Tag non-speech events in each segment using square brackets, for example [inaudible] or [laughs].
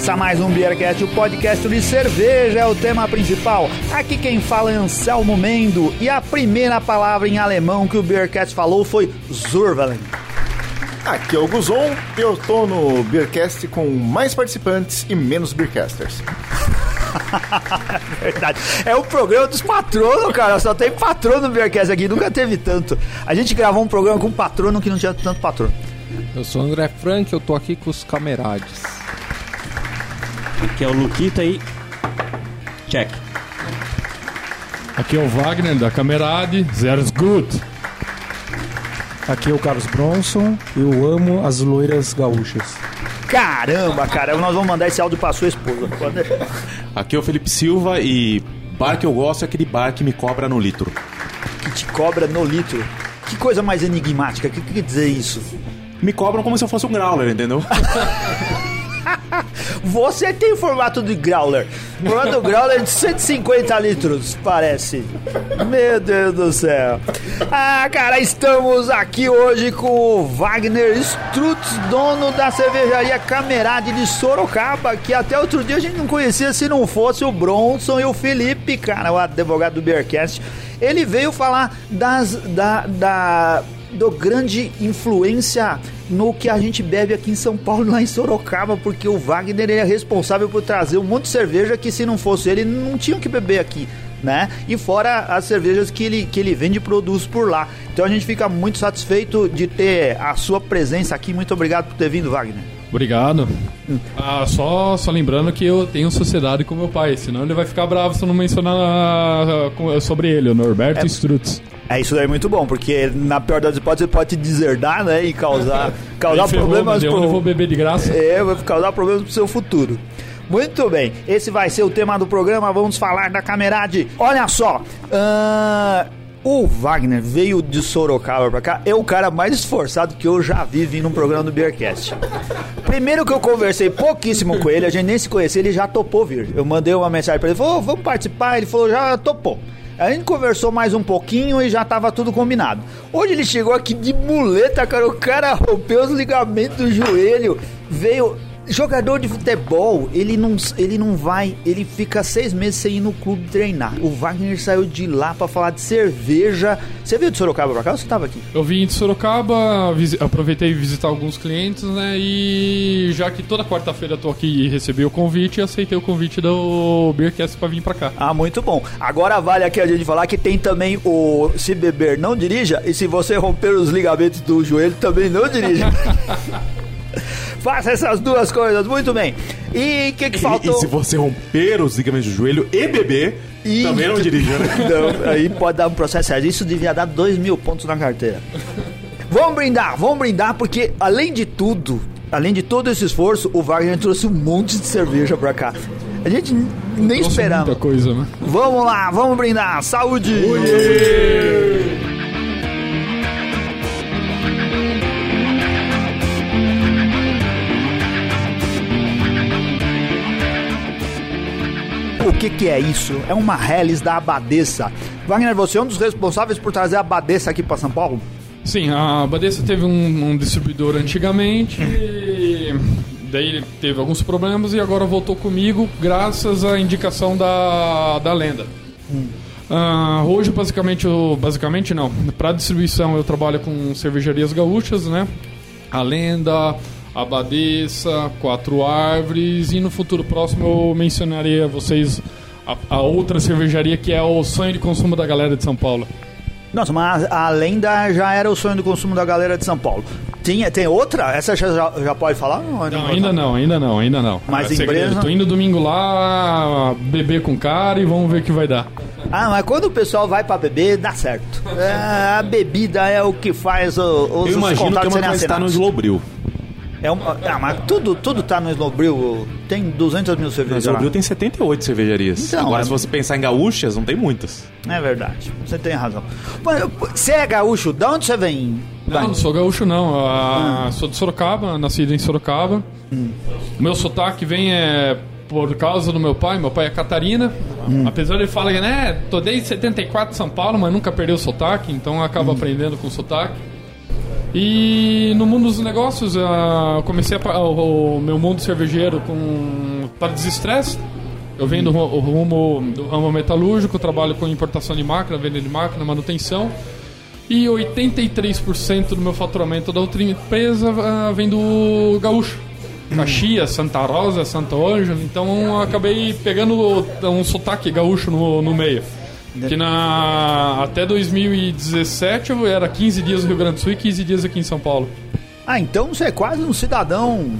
Começa mais um Beercast, o podcast de cerveja é o tema principal. Aqui quem fala é Anselmo Mendo e a primeira palavra em alemão que o Beercast falou foi Zurvalen. Aqui é o Guzon, eu tô no Beercast com mais participantes e menos Beercasters. [laughs] Verdade. É o programa dos patronos, cara. Só tem patrono no Beercast aqui, nunca teve tanto. A gente gravou um programa com um patrono que não tinha tanto patrono. Eu sou o André Frank, eu tô aqui com os camerades. Aqui é o Luquita e. Check. Aqui é o Wagner da Camerade, Zeros Good. Aqui é o Carlos Bronson, eu amo as loiras gaúchas. Caramba, cara, nós vamos mandar esse áudio pra sua esposa. Aqui é o Felipe Silva e bar que eu gosto é aquele bar que me cobra no litro. Que te cobra no litro. Que coisa mais enigmática. O que, que quer dizer isso? Me cobram como se eu fosse um growler, entendeu? [laughs] [laughs] Você tem formato de growler. O formato do growler é de 150 litros, parece. Meu Deus do céu. Ah, cara, estamos aqui hoje com o Wagner Strutz, dono da cervejaria Camerade de Sorocaba, que até outro dia a gente não conhecia se não fosse o Bronson e o Felipe, cara, o advogado do Beercast. Ele veio falar das, da, da do grande influência no que a gente bebe aqui em São Paulo, lá em Sorocaba, porque o Wagner é responsável por trazer um monte de cerveja que se não fosse ele, não tinham que beber aqui. Né? E fora as cervejas que ele, que ele vende e produz por lá. Então a gente fica muito satisfeito de ter a sua presença aqui. Muito obrigado por ter vindo, Wagner. Obrigado. Ah, só, só lembrando que eu tenho sociedade com meu pai, senão ele vai ficar bravo se eu não mencionar ah, sobre ele, o Norberto Strutz. É isso daí é muito bom, porque na pior das hipóteses ele pode te deserdar, né? E causar, [laughs] causar ferrou, problemas pro- eu vou beber de graça. É, vai causar problemas pro seu futuro. Muito bem, esse vai ser o tema do programa. Vamos falar da Camerade. Olha só, ahn, o Wagner veio de Sorocaba pra cá. É o cara mais esforçado que eu já vi vir num programa do Beercast. Primeiro que eu conversei pouquíssimo com ele, a gente nem se conhecia, ele já topou vir. Eu mandei uma mensagem pra ele, falou, "Ô, vamos participar. Ele falou, já topou. A gente conversou mais um pouquinho e já tava tudo combinado. Hoje ele chegou aqui de muleta, cara. O cara rompeu os ligamentos do joelho. Veio. Jogador de futebol, ele não, ele não vai, ele fica seis meses sem ir no clube treinar. O Wagner saiu de lá pra falar de cerveja. Você veio de Sorocaba pra cá ou você tava aqui? Eu vim de Sorocaba, aproveitei visitar alguns clientes, né? E já que toda quarta-feira eu tô aqui e recebi o convite, aceitei o convite do Beercast pra vir pra cá. Ah, muito bom. Agora vale aqui a gente falar que tem também o se beber não dirija e se você romper os ligamentos do joelho também não dirija. [laughs] Faça essas duas coisas, muito bem. E o que, que E, faltou? e se você romper os ligamentos do joelho e beber, Ih, também não [laughs] dirija, né? Não, aí pode dar um processo sério. Isso devia dar dois mil pontos na carteira. Vamos brindar, vamos brindar, porque além de tudo, além de todo esse esforço, o Wagner trouxe um monte de cerveja pra cá. A gente nem esperava. muita coisa, né? Vamos lá, vamos brindar. Saúde! O que, que é isso? É uma Helles da Abadesa. Wagner, você é um dos responsáveis por trazer a Abadesa aqui para São Paulo? Sim, a Badeça teve um, um distribuidor antigamente, e daí ele teve alguns problemas e agora voltou comigo graças à indicação da, da lenda. Ah, hoje, basicamente, eu, basicamente não. Para distribuição, eu trabalho com cervejarias gaúchas, né? A Lenda, a Badeça, Quatro Árvores e no futuro próximo eu mencionarei a vocês a, a outra cervejaria que é o sonho de consumo da galera de São Paulo. Nossa, mas a lenda já era o sonho do consumo da galera de São Paulo. Tinha, tem outra? Essa já, já- pode falar? Não, Não, ainda não, ainda não, ainda não. Mas é em. Breno- Tô indo domingo lá, beber com o cara e vamos ver o que vai dar. Ah, mas quando o pessoal vai pra beber, dá certo. É, a bebida é o que faz o, os Eu imagino que contatos uma no. Slowbril. É um, ah, mas tudo, tudo tá no Snowbril. Tem 200 mil No cervejas lá. Slowbril tem 78 cervejarias. Então, Agora, é- se você pensar em gaúchas, não tem muitas. É verdade, você tem razão. Mas, Você é gaúcho, de onde você vem? Não, não sou gaúcho não. Ah, Sou de Sorocaba, nascido em Sorocaba. Hum. O meu sotaque vem é, por causa do meu pai. Meu pai é Catarina. Hum. Apesar de ele falar que, né, tô desde 74 em São Paulo, mas nunca perdeu o sotaque, então eu Hum. acabo aprendendo com o sotaque. E no mundo dos negócios, ah, eu comecei a, o, o meu mundo cervejeiro com para desestresse. Eu venho do, rumo do ramo metalúrgico, trabalho com importação de máquina, venda de máquina, manutenção. E 83% do meu faturamento da outra empresa ah, vem do gaúcho. Caxias, Santa Rosa, Santo Ângelo. Então acabei pegando um sotaque gaúcho no, no meio. Que na, até 2017 eu era 15 dias no Rio Grande do Sul e 15 dias aqui em São Paulo. Ah, então você é quase um cidadão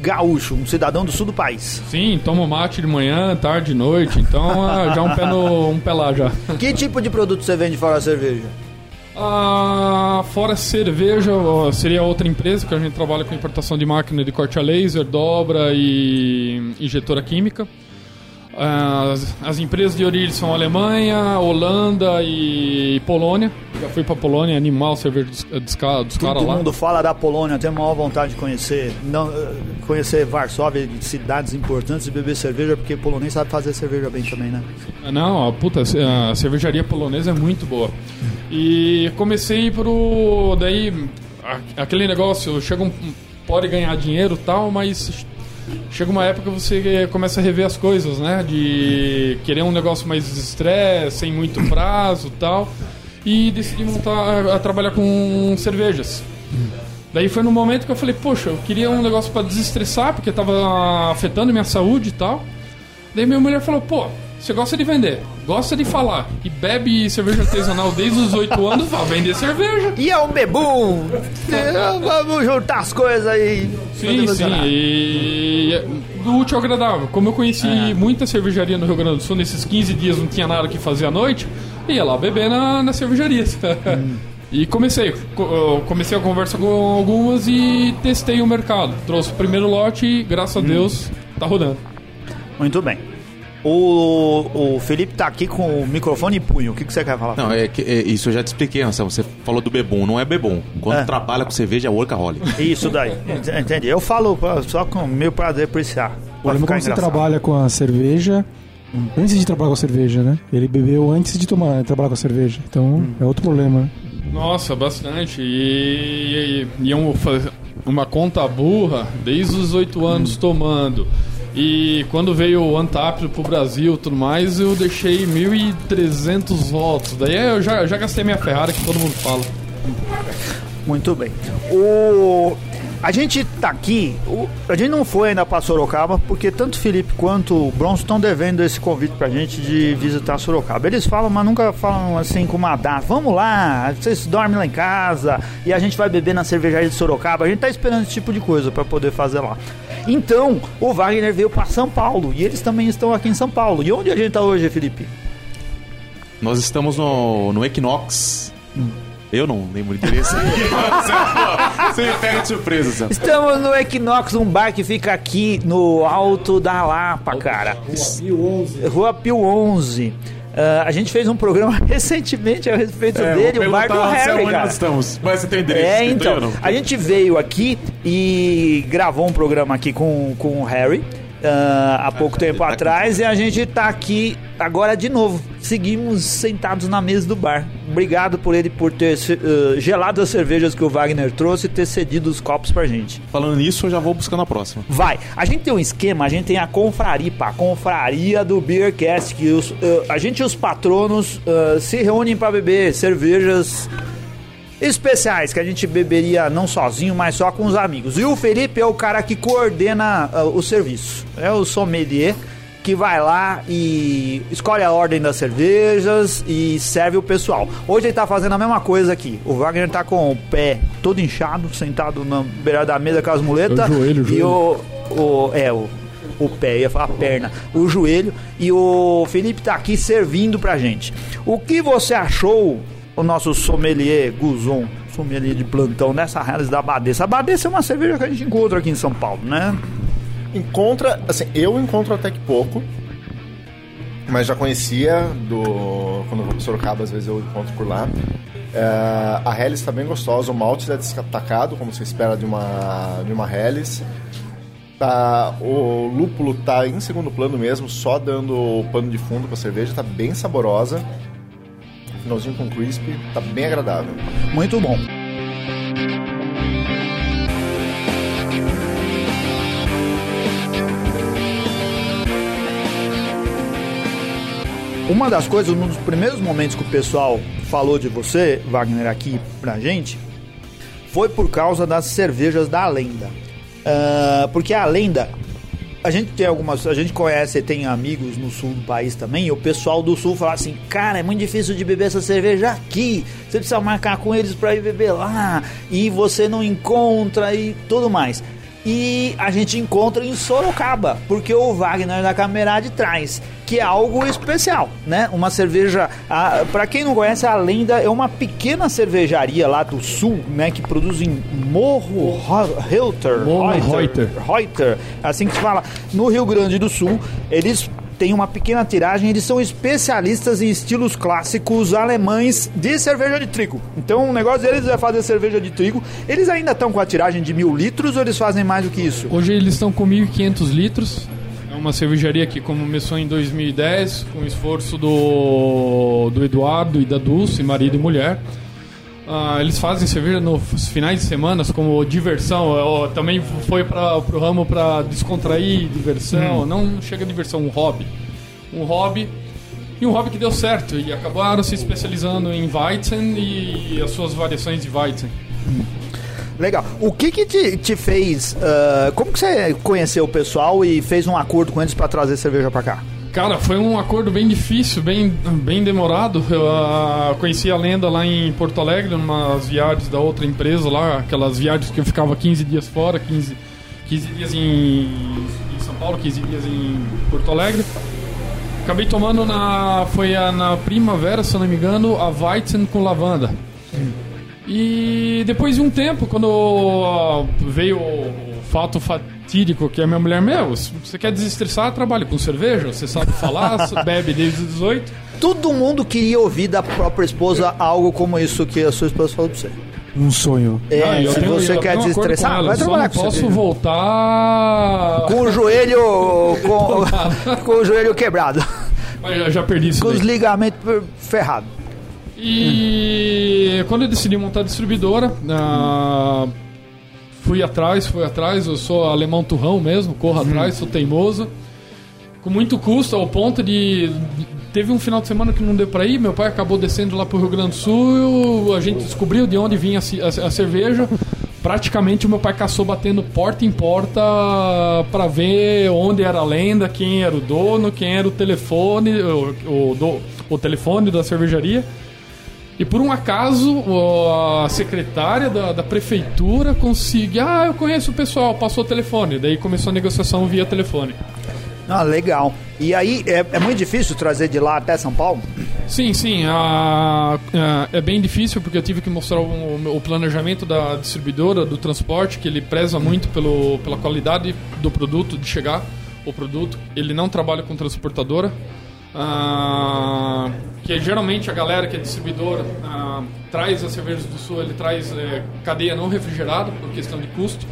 gaúcho, um cidadão do sul do país. Sim, tomo mate de manhã, tarde, noite. Então ah, já um pé, no, um pé lá já. Que tipo de produto você vende fora a cerveja? Ah, fora cerveja, seria outra empresa que a gente trabalha com importação de máquina de corte a laser, dobra e injetora química. Ah, As, as empresas de origem são Alemanha, Holanda e Polônia. Já fui pra Polônia, animal cerveja dos, dos, ca- dos caras Todo lá. mundo fala da Polônia, eu tenho a maior vontade de conhecer. Não, eh, conhecer Varsóvia, de cidades importantes e beber cerveja, porque polonês sabe fazer cerveja bem também, né? Não, a puta, a cervejaria polonesa é muito boa. E comecei pro. Daí, aquele negócio, chega um. Pode ganhar dinheiro tal, mas chega uma época que você começa a rever as coisas, né? De querer um negócio mais estresse, sem muito prazo tal. E decidi montar a, trabalhar com cervejas. Daí foi no momento que eu falei, poxa, eu queria um negócio pra desestressar, porque tava afetando minha saúde e tal. Daí minha mulher falou, pô, você gosta de vender, gosta de falar e bebe cerveja artesanal desde os 8 anos, vá vender cerveja. E é um bebum! Eh, Vamos juntar as coisas aí. Sim, sim, e do útil ao agradável. Como eu conheci muita cervejaria no Rio Grande do Sul, nesses 15 dias não tinha nada que fazer à noite, ia lá beber na, na cervejaria. [laughs] E comecei, comecei a conversa com algumas e testei o mercado. Trouxe o primeiro lote e, graças a Deus, tá rodando. Muito bem. O, o Felipe tá aqui com o microfone e punho. O que, que você quer falar? Não, é, que- é, isso eu já te expliquei, Anselmo. Você falou do bebum, não é bebum. Quando É. trabalha com cerveja é workaholic. Isso daí, ent- entendi. Eu falo só com meu prazer apreciar. O Pra problema é ficar quando você trabalha com a cerveja. Antes de trabalhar com a cerveja, né? Ele bebeu antes de tomar, trabalhar com a cerveja. Então é outro problema, né? Nossa, bastante. E, e, e fazer uma conta burra desde os oito anos tomando. E quando veio o Antap pro Brasil e tudo mais, eu deixei 1.300 votos. Daí eu já, já gastei minha Ferrari, que todo mundo fala. Muito bem. O... A gente tá aqui, o- a gente não foi ainda pra Sorocaba, porque tanto Felipe quanto o Bronson estão devendo esse convite pra gente de visitar Sorocaba. Eles falam, mas nunca falam assim com uma data. Vamos lá, vocês dormem lá em casa e a gente vai beber na cervejaria de Sorocaba. A gente tá esperando esse tipo de coisa pra poder fazer lá. Então, o Wagner veio pra São Paulo e eles também estão aqui em São Paulo. E onde a gente tá hoje, Felipe? Nós estamos no, no Equinox. Eu não lembro o endereço. Você me pega de surpresa, Zé. Estamos no Equinox, um bar que fica aqui no alto da Lapa, cara. Rua Pio 11. Ah, a gente fez um programa [laughs] recentemente a respeito É, dele, o Anselmo, Harry, onde nós estamos. Mas você tem endereço? É, então, a gente veio aqui e gravou um programa aqui com, com o Harry ah, há pouco tempo tá atrás e a gente tá aqui agora de novo. Seguimos sentados na mesa do bar. Obrigado por ele por ter ah, gelado as cervejas que o Wagner trouxe e ter cedido os copos pra gente. Falando nisso, eu já vou buscando a próxima. Vai. A gente tem um esquema, a gente tem a confraripa, a confraria do Beercast, que os, eh, a gente e os patronos eh, se reúnem para beber cervejas especiais que a gente beberia não sozinho, mas só com os amigos. E o Felipe é o cara que coordena ah, o serviço. É o sommelier que vai lá e escolhe a ordem das cervejas e serve o pessoal. Hoje ele tá fazendo a mesma coisa aqui. O Wagner tá com o pé todo inchado, sentado na beira da mesa com as muletas. É o joelho, o E joelho. o, o é o o pé, ia falar a perna, o joelho e o Felipe tá aqui servindo pra gente. O que você achou, o nosso sommelier Guzon, sommelier de plantão, nessa realidade da Badessa? A é uma cerveja que a gente encontra aqui em São Paulo, né? Encontra, assim, eu encontro até que pouco, mas já conhecia do. Quando eu vou para Sorocaba, às vezes eu encontro por lá. É, a Helles está bem gostosa, o malte é destacado, como se espera de uma, de uma Helles. Tá, o lúpulo tá em segundo plano mesmo, só dando o pano de fundo para a cerveja, tá bem saborosa. Finalzinho com crispy, tá bem agradável. Muito bom. Uma das coisas, um dos primeiros momentos que o pessoal falou de você, Wagner, aqui pra gente, foi por causa das cervejas da Lenda. Ah, porque a Lenda, a gente tem algumas, a gente conhece, tem amigos no sul do país também, e o pessoal do sul fala assim: "Cara, é muito difícil de beber essa cerveja aqui. Você precisa marcar com eles pra ir beber lá, e você não encontra e tudo mais". E a gente encontra em Sorocaba, porque o Wagner da Camerade traz, que é algo especial, né? Uma cerveja, para quem não conhece, a Lenda é uma pequena cervejaria lá do sul, né, que produz em Morro Ro- Reuter, Morro Reuter, Reuter. Reuter, assim que se fala, no Rio Grande do Sul. Eles têm uma pequena tiragem, eles são especialistas em estilos clássicos alemães de cerveja de trigo. Então o negócio deles é fazer cerveja de trigo. Eles ainda estão com a tiragem de mil litros ou eles fazem mais do que isso? Hoje eles estão com 1.500 litros. É uma cervejaria que começou em 2010, com o esforço do, do Eduardo e da Dulce, marido e mulher. Ah, eles fazem cerveja nos finais de semana como diversão. ó, também foi para o ramo para descontrair, diversão. Não chega a diversão, um hobby. Um hobby e um hobby que deu certo. E acabaram se especializando em Weizen e as suas variações de Weizen. Legal. O que que te, te fez... ah, como que você conheceu o pessoal e fez um acordo com eles para trazer cerveja para cá? Cara, foi um acordo bem difícil, bem, bem demorado. Eu ah, conheci a lenda lá em Porto Alegre, numas viagens da outra empresa lá, aquelas viagens que eu ficava 15 dias fora, 15, 15 dias em, em São Paulo, 15 dias em Porto Alegre. Acabei tomando na. Foi a- na primavera, se eu não me engano, a Weizen com lavanda. E depois de um tempo, quando ah, veio o fato fatídico que a minha mulher, meu, se você quer desestressar, trabalha com cerveja, você sabe falar, [laughs] bebe desde os 18. Todo mundo queria ouvir da própria esposa algo como isso que a sua esposa falou pra você. Um sonho. É, Ah, se tenho- você quer desestressar, com ela, vai trabalhar não com posso cerveja. voltar. Com o joelho. com, [laughs] com o joelho quebrado. Mas já, já perdi isso. Com os daí. ligamentos ferrados. E quando eu decidi montar a distribuidora, ah, fui atrás, fui atrás. Eu sou alemão turrão mesmo, corro atrás, sou teimoso. Com muito custo, ao ponto de. Teve um final de semana que não deu pra ir, meu pai acabou descendo lá pro Rio Grande do Sul, a gente descobriu de onde vinha a, ci- a- a cerveja. Praticamente o meu pai caçou batendo porta em porta pra ver onde era a lenda, quem era o dono, quem era o telefone, o, o, do- o telefone da cervejaria. E por um acaso, a secretária da, da prefeitura conseguiu. Ah, eu conheço o pessoal, passou o telefone. Daí começou a negociação via telefone. Ah, legal. E aí, é, é muito difícil trazer de lá até São Paulo? Sim, sim. a- a- é bem difícil porque eu tive que mostrar o, o planejamento da distribuidora, do transporte, que ele preza muito pelo, pela qualidade do produto, de chegar o produto. Ele não trabalha com transportadora. Ah, que geralmente a galera que é distribuidora ah, traz as cervejas do sul, ele traz eh, cadeia não refrigerada por questão de custo.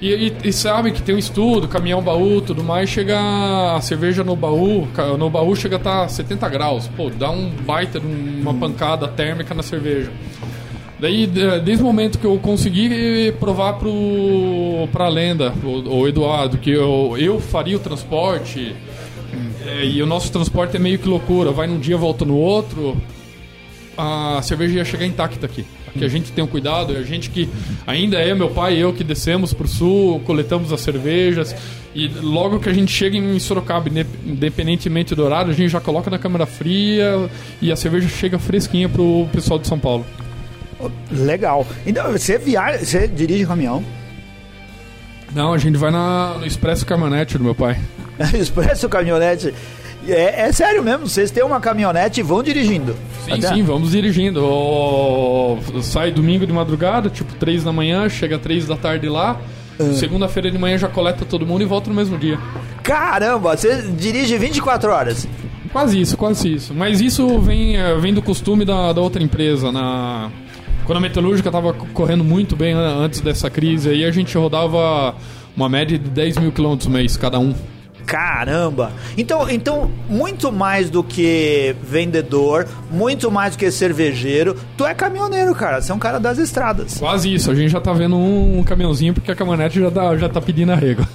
E, e, e sabe que tem um estudo, caminhão baú, tudo mais, chega a cerveja no baú, no baú chega a estar 70 graus. Pô, dá um baita, uma pancada térmica na cerveja. Daí, de- desde o momento que eu consegui provar pro, pra lenda, o, o Eduardo, que eu, eu faria o transporte, é, e o nosso transporte é meio que loucura, vai num dia, volta no outro, a cerveja ia chegar intacta aqui. Que a gente tem um cuidado, é a gente que ainda é meu pai e eu que descemos pro sul, coletamos as cervejas e logo que a gente chega em Sorocaba, inde- independentemente do horário, a gente já coloca na câmara fria e a cerveja chega fresquinha pro pessoal de São Paulo. Legal. Então, você viaja, você dirige caminhão. Não, a gente vai na, no Expresso Caminhonete do meu pai. [laughs] Expresso caminhonete. É, é sério mesmo, vocês têm uma caminhonete e vão dirigindo. Sim, Até- sim, vamos dirigindo. Sai domingo de madrugada, tipo 3 da manhã, chega 3 da tarde lá. Segunda-feira de manhã já coleta todo mundo e volta no mesmo dia. Caramba, você dirige 24 horas. Quase isso, quase isso. Mas isso vem, eh, vem do costume da, da outra empresa. Na... Quando a metalúrgica estava correndo muito bem an- antes dessa crise, aí a gente rodava uma média de 10 mil quilômetros mês cada um. Caramba! Então, então, muito mais do que vendedor, muito mais do que cervejeiro, tu é caminhoneiro, cara. Você é um cara das estradas. Quase isso. A gente já tá vendo um, um caminhãozinho porque a caminhonete já tá, já tá pedindo arrego.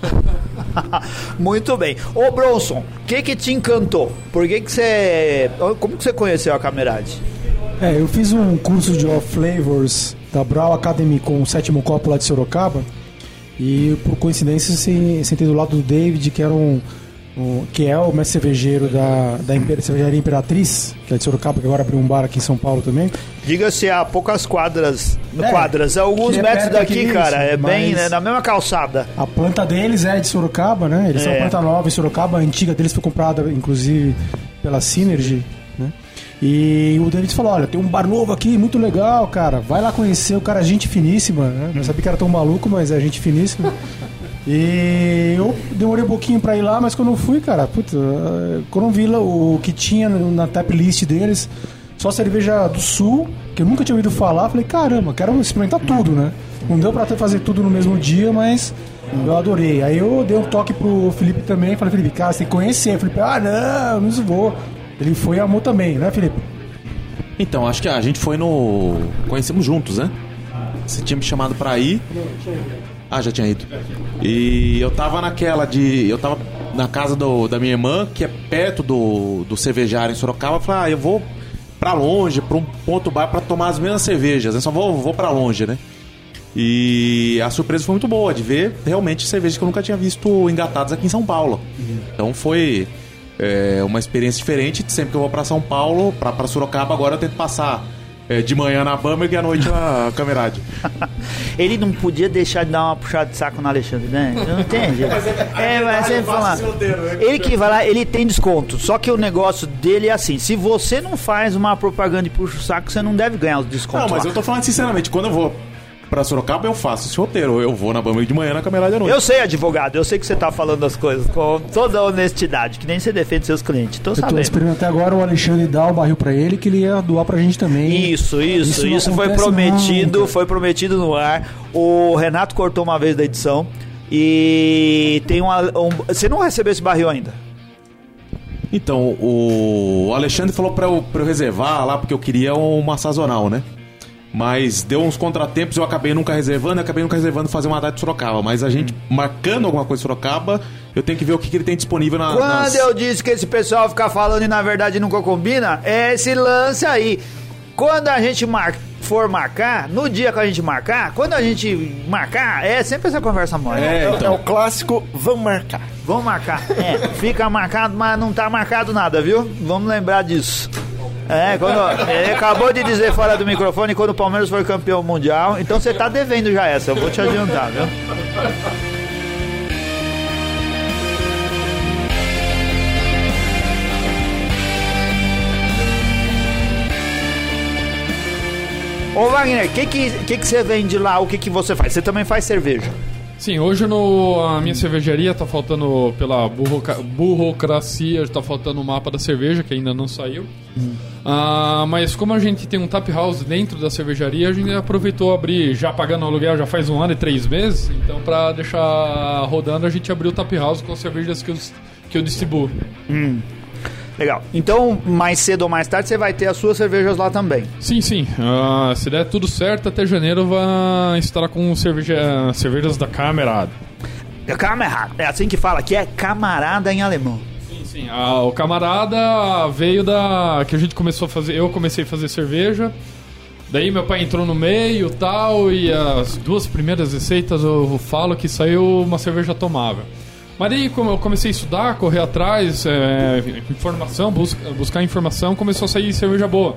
[laughs] Muito bem. Ô Bronson, o que que te encantou? Por que que você... Como que você conheceu a Camerade? É, eu fiz um curso de off flavors da Brau Academy com o sétimo copo lá de Sorocaba. E por coincidência se- sentei do lado do David, que era um, um- que é o mestre cervejeiro da, da Imper- cervejaria Imperatriz, que é de Sorocaba, que agora abriu um bar aqui em São Paulo também. Diga-se a poucas quadras, É, quadras, alguns é metros daqui, aqui, cara, é bem né, na mesma calçada. A planta deles é de Sorocaba, né? Eles são É. uma planta nova em Sorocaba, a antiga deles foi comprada, inclusive, pela Synergy? E o David falou, olha, tem um bar novo aqui, muito legal, cara. Vai lá conhecer, o cara é gente finíssima, né? Não sabia que era tão maluco, mas é gente finíssima. E eu demorei um pouquinho pra ir lá, mas quando eu fui, cara, puta, quando eu vi o que tinha na tap list deles, só cerveja do sul, que eu nunca tinha ouvido falar, falei, caramba, quero experimentar tudo, né? Não deu pra fazer tudo no mesmo dia, mas eu adorei. Aí eu dei um toque pro Felipe também, falei, Felipe, cara, você tem que conhecer. Felipe, ah, não, não vou. Ele foi e amou também, né, Felipe? Então, acho que a gente foi no. Conhecemos juntos, né? Você tinha me chamado pra ir. Ah, já tinha ido. E eu tava naquela de. Eu tava na casa do- da minha irmã, que é perto do, do cervejário em Sorocaba. Eu falei, ah, eu vou pra longe, pra um ponto bar pra tomar as mesmas cervejas. Eu só vou, vou pra longe, né? E a surpresa foi muito boa de ver realmente cervejas que eu nunca tinha visto engatadas aqui em São Paulo. Então foi é, uma experiência diferente. Sempre que eu vou pra São Paulo, pra, pra Sorocaba, agora eu tento passar é, de manhã na Bamberg e à noite na [laughs] Camerade. Ele não podia deixar de dar uma puxada de saco no Alexandre, né? Não entende? [laughs] É, mas você fala. Ele que vai lá, ele tem desconto. Só que o negócio dele é assim: se você não faz uma propaganda e puxa o saco, você não deve ganhar os descontos. Não, mas lá. eu tô falando sinceramente, quando eu vou pra Sorocaba, eu faço esse roteiro. Eu vou na Bamberg de manhã na Camerade à noite. Eu sei, advogado, eu sei que você tá falando as coisas com toda a honestidade, que nem você defende seus clientes. Tô Eu tô sabendo. esperando até agora o Alexandre dar o barril pra ele, que ele ia doar pra gente também. Isso, isso, isso, não foi prometido, nunca. foi prometido no ar. O Renato cortou uma vez da edição e tem uma, um, você não recebeu esse barril ainda? Então, o Alexandre falou pra eu, pra eu reservar lá, porque eu queria uma sazonal, né? Mas deu uns contratempos, eu acabei nunca reservando, eu acabei nunca reservando fazer uma data de Sorocaba. Mas a gente marcando alguma coisa em Sorocaba, eu tenho que ver o que, que ele tem disponível na. Quando nas- eu disse que esse pessoal fica falando e na verdade nunca combina, é esse lance aí. Quando a gente mar- for marcar, no dia que a gente marcar, quando a gente marcar, é sempre essa conversa mole. É, É o então. clássico, vamos marcar. Vamos marcar. É, fica marcado, mas não tá marcado nada, viu? Vamos lembrar disso. É, quando, ele acabou de dizer fora do microfone quando o Palmeiras foi campeão mundial, então você tá devendo já essa, eu vou te adiantar, viu? Ô Wagner, o que, que, que, que você vende lá? O que, que você faz? Você também faz cerveja? Sim, hoje no, a minha cervejaria tá faltando, pela burroca- burocracia, tá faltando o mapa da cerveja, que ainda não saiu. Ah, mas como a gente tem um tap house dentro da cervejaria, a gente aproveitou abrir, já pagando aluguel já faz um ano e três meses. Então, pra deixar rodando, a gente abriu o tap house com as cervejas que eu, que eu distribuo. Legal. Então, mais cedo ou mais tarde, você vai ter as suas cervejas lá também. Sim, sim. Ah, se der tudo certo, até janeiro vai estar com cerveja, cervejas da Camerad. Camarada. É assim que fala, que é camarada em alemão. Sim, sim. Ah, o camarada veio da. que a gente começou a fazer. Eu comecei a fazer cerveja. Daí meu pai entrou no meio tal, e as duas primeiras receitas eu falo que saiu uma cerveja tomável. Mas daí, como eu comecei a estudar, correr atrás, é, informação, busca- buscar informação, começou a sair cerveja boa.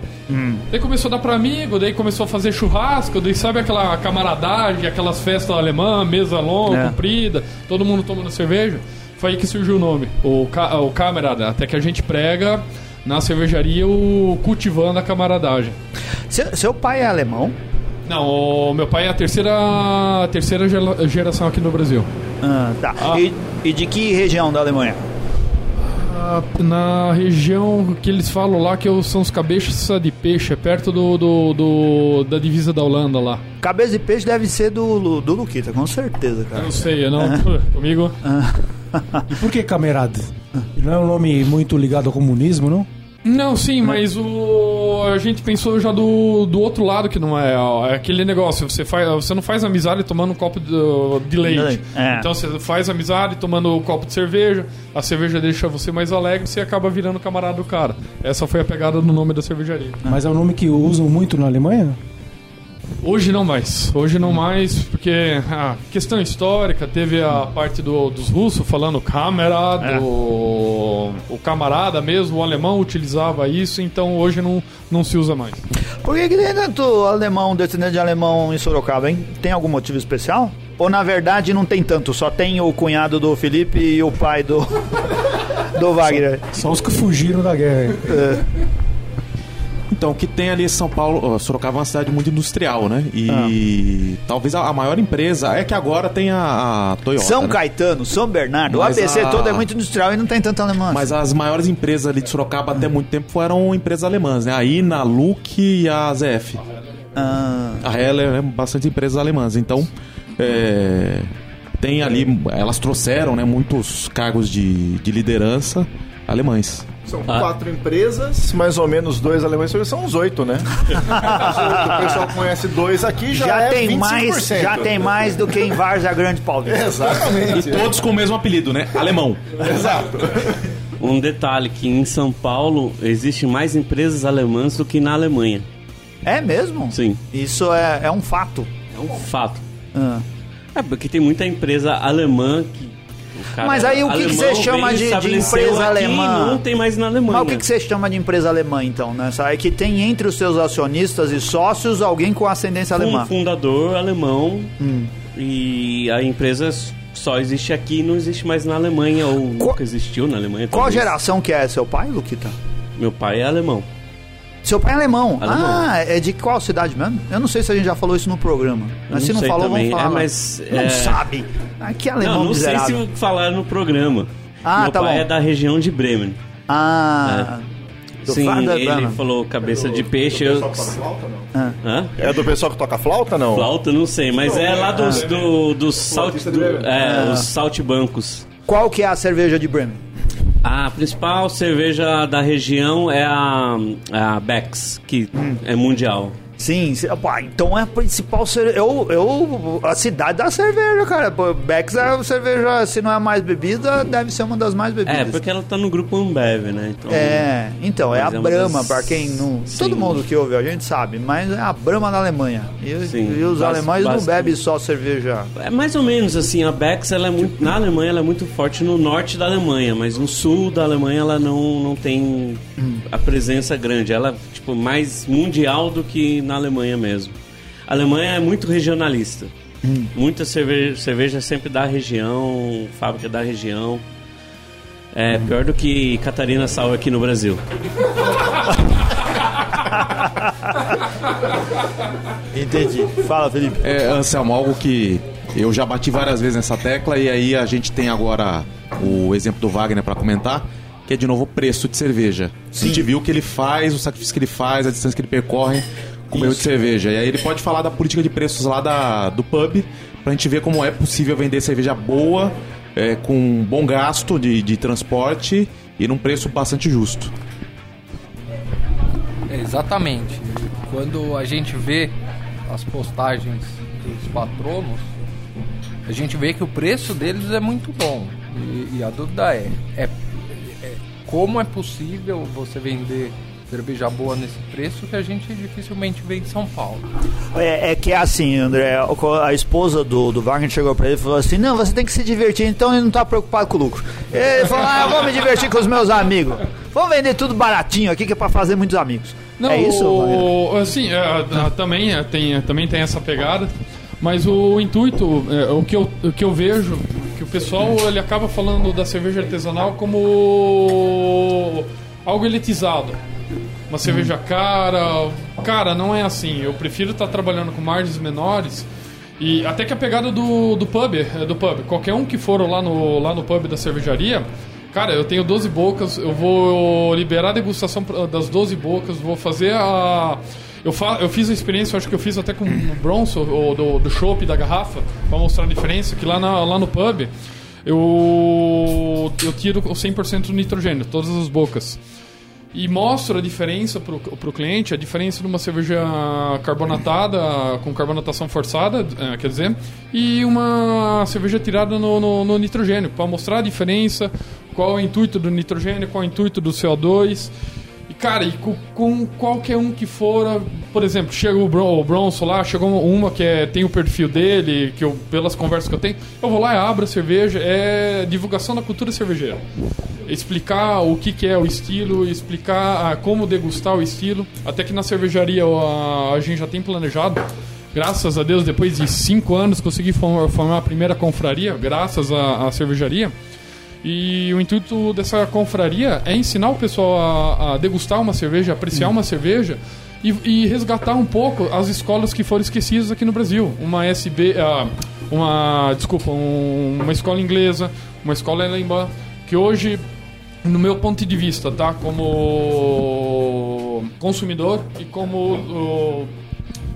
Daí começou a dar pra amigo, daí começou a fazer churrasco, daí sabe aquela camaradagem, aquelas festas alemã, mesa longa, É. comprida, todo mundo tomando cerveja. Foi aí que surgiu o nome, o, ca o camarada. Até que a gente prega na cervejaria o cultivando a camaradagem. Seu, seu pai é alemão? Não, o meu pai é a terceira, a terceira gera- geração aqui no Brasil. Ah, tá. Ah. E, e de que região da Alemanha? Ah, Na região que eles falam lá que são os cabeças de peixe, é perto do, do, do- da divisa da Holanda lá. Cabeça de peixe deve ser do, do Luquita, com certeza, Eu cara. não sei, eu não. Comigo? E por que Camerada? Não é um nome muito ligado ao comunismo, não? Não, sim, mas o a gente pensou já do, do outro lado que não é, ó, é aquele negócio, você faz, você não faz amizade tomando um copo de, de leite. É. Então você faz amizade tomando um copo de cerveja, a cerveja deixa você mais alegre, você acaba virando camarada do cara. Essa foi a pegada do nome da cervejaria. Mas é um nome que usam muito na Alemanha? Hoje não mais. Hoje não mais, porque a questão histórica teve a parte do- dos russos falando camarada, É. o, o camarada mesmo, o alemão utilizava isso, então hoje não, não se usa mais. Por que, que tem tanto alemão, descendente de alemão em Sorocaba, hein? Tem algum motivo especial? Ou na verdade não tem tanto, só tem o cunhado do Felipe e o pai do, [laughs] do Wagner? Só os que fugiram da guerra. hein? Então, o que tem ali em São Paulo, Sorocaba é uma cidade muito industrial, né? E talvez a, maior empresa é que agora tem a, a Toyota. São né? Caetano, São Bernardo, Mas o ABC a- todo é muito industrial e não tem tanto alemão. Mas as maiores empresas ali de Sorocaba até muito tempo foram empresas alemãs, né? A INA, a Luke e a ZF. Ah, A Heller é bastante empresas alemãs. Então, é, tem ali, elas trouxeram né, muitos cargos de, de liderança alemães. São quatro empresas, mais ou menos dois alemães, são uns oito, né? [laughs] o pessoal conhece dois aqui, já, já, é tem 25%. mais, já tem mais do que em Várzea Grande Paulista. Exatamente. Todos com o mesmo apelido, né? Alemão. Exato. Um detalhe que em São Paulo existem mais empresas alemãs do que na Alemanha. É mesmo? Sim, Isso é, é um fato. é um fato. Ah. É porque tem muita empresa alemã que Mas aí o que que você chama de- de empresa alemã? Não tem mais na Alemanha. Mas o que, que você chama de empresa alemã, então, né? É que tem entre os seus acionistas e sócios alguém com ascendência um alemã. fundador alemão e a empresa só existe aqui e não existe mais na Alemanha ou Qual- nunca existiu na Alemanha. Qual talvez. geração que é? Seu pai, Luquita? Meu pai é alemão. Seu pai é alemão. Alemão. Ah, é de qual cidade mesmo? Eu não sei se a gente já falou isso no programa. Mas não se não sei falou, também. vamos falar. É, mas, Não é- sabe. Ah, que alemão não, não sei miserável. se falaram no programa. Ah, Meu tá pai bom. é da região de Bremen. Ah, do Sim, ele Bremen. falou cabeça de peixe. Eu... Hã? É do pessoal que toca flauta, não? Flauta, não sei, mas é lá dos, do, dos salt, do, é, os saltbancos. Qual que é a cerveja de Bremen? A principal cerveja da região é a, a Beck's, que é mundial. Sim, então é a principal cerveja. Eu, eu, a cidade da cerveja, cara. Beck's é a cerveja, se não é a mais bebida, deve ser uma das mais bebidas. É, porque ela tá no grupo Ambev, né? Então, É, então, é a é Brahma, das- pra quem não. Sim. Todo mundo que ouve a gente sabe, mas é a Brahma da Alemanha. E, Sim, e os bas- alemães não bebem só cerveja. É mais ou menos assim, a Beck's ela é muito, na Alemanha ela é muito forte no norte da Alemanha, mas no sul da Alemanha ela não, não tem a presença grande. Ela é tipo mais mundial do que na Alemanha mesmo. A Alemanha é muito regionalista. Muita cerveja, cerveja sempre da região, fábrica da região. É pior do que Catarina Sauer aqui no Brasil. [laughs] Entendi. Fala, Felipe. É, Anselmo, algo que eu já bati várias vezes nessa tecla e aí a gente tem agora o exemplo do Wagner para comentar, que é de novo o preço de cerveja. A gente viu o que ele faz, o sacrifício que ele faz, a distância que ele percorre com o meio de cerveja. E aí ele pode falar da política de preços lá da, do pub, pra gente ver como é possível vender cerveja boa, é, com bom gasto de, de transporte e num preço bastante justo. Exatamente. Quando a gente vê as postagens dos patronos, a gente vê que o preço deles é muito bom. E, e a dúvida é, é, é como é possível você vender cerveja boa nesse preço que a gente dificilmente vê em São Paulo. É, é que é assim, André. A esposa do, do Wagner chegou pra ele e falou assim: Não, você tem que se divertir, então ele não tá preocupado com o lucro. Ele falou: Ah, eu vou me divertir com os meus amigos. Vamos vender tudo baratinho aqui que é pra fazer muitos amigos. Não, é isso, o, assim, é, a- também, é, tem, também tem essa pegada, mas o intuito, é, o, que eu, o que eu vejo, que o pessoal ele acaba falando da cerveja artesanal como algo elitizado. Uma cerveja cara. Cara, não é assim. Eu prefiro estar trabalhando com margens menores. E até que a pegada do, do pub, é do pub. Qualquer um que for lá no, lá no pub da cervejaria, cara, eu tenho 12 bocas, eu vou liberar a degustação das 12 bocas, vou fazer a. Eu, fa, eu fiz a experiência, acho que eu fiz até com o Bronson, ou do, do chopp da garrafa, pra mostrar a diferença, que lá, na, lá no pub eu, eu tiro o 100% do nitrogênio, todas as bocas. E mostro a diferença pro, pro cliente, a diferença de uma cerveja carbonatada, com carbonatação forçada, eh, quer dizer, e uma cerveja tirada no, no, no nitrogênio, para mostrar a diferença, qual é o intuito do nitrogênio, qual é o intuito do CO2. Cara, e com, com qualquer um que for, por exemplo, chega o, Bron, o Bronson lá, chegou uma que é, tem o perfil dele, que eu, pelas conversas que eu tenho, eu vou lá e abro a cerveja, é divulgação da cultura cervejeira explicar o que, que é o estilo, explicar ah, como degustar o estilo. Até que na cervejaria a, a gente já tem planejado. Graças a Deus, depois de cinco anos, consegui formar, a primeira confraria, graças à cervejaria. E o intuito dessa confraria é ensinar o pessoal a, a degustar uma cerveja, apreciar uma cerveja e, e resgatar um pouco as escolas que foram esquecidas aqui no Brasil. Uma SB, ah, uma, desculpa, um- uma escola inglesa, uma escola alemã, que hoje, no meu ponto de vista, tá, como consumidor e como oh,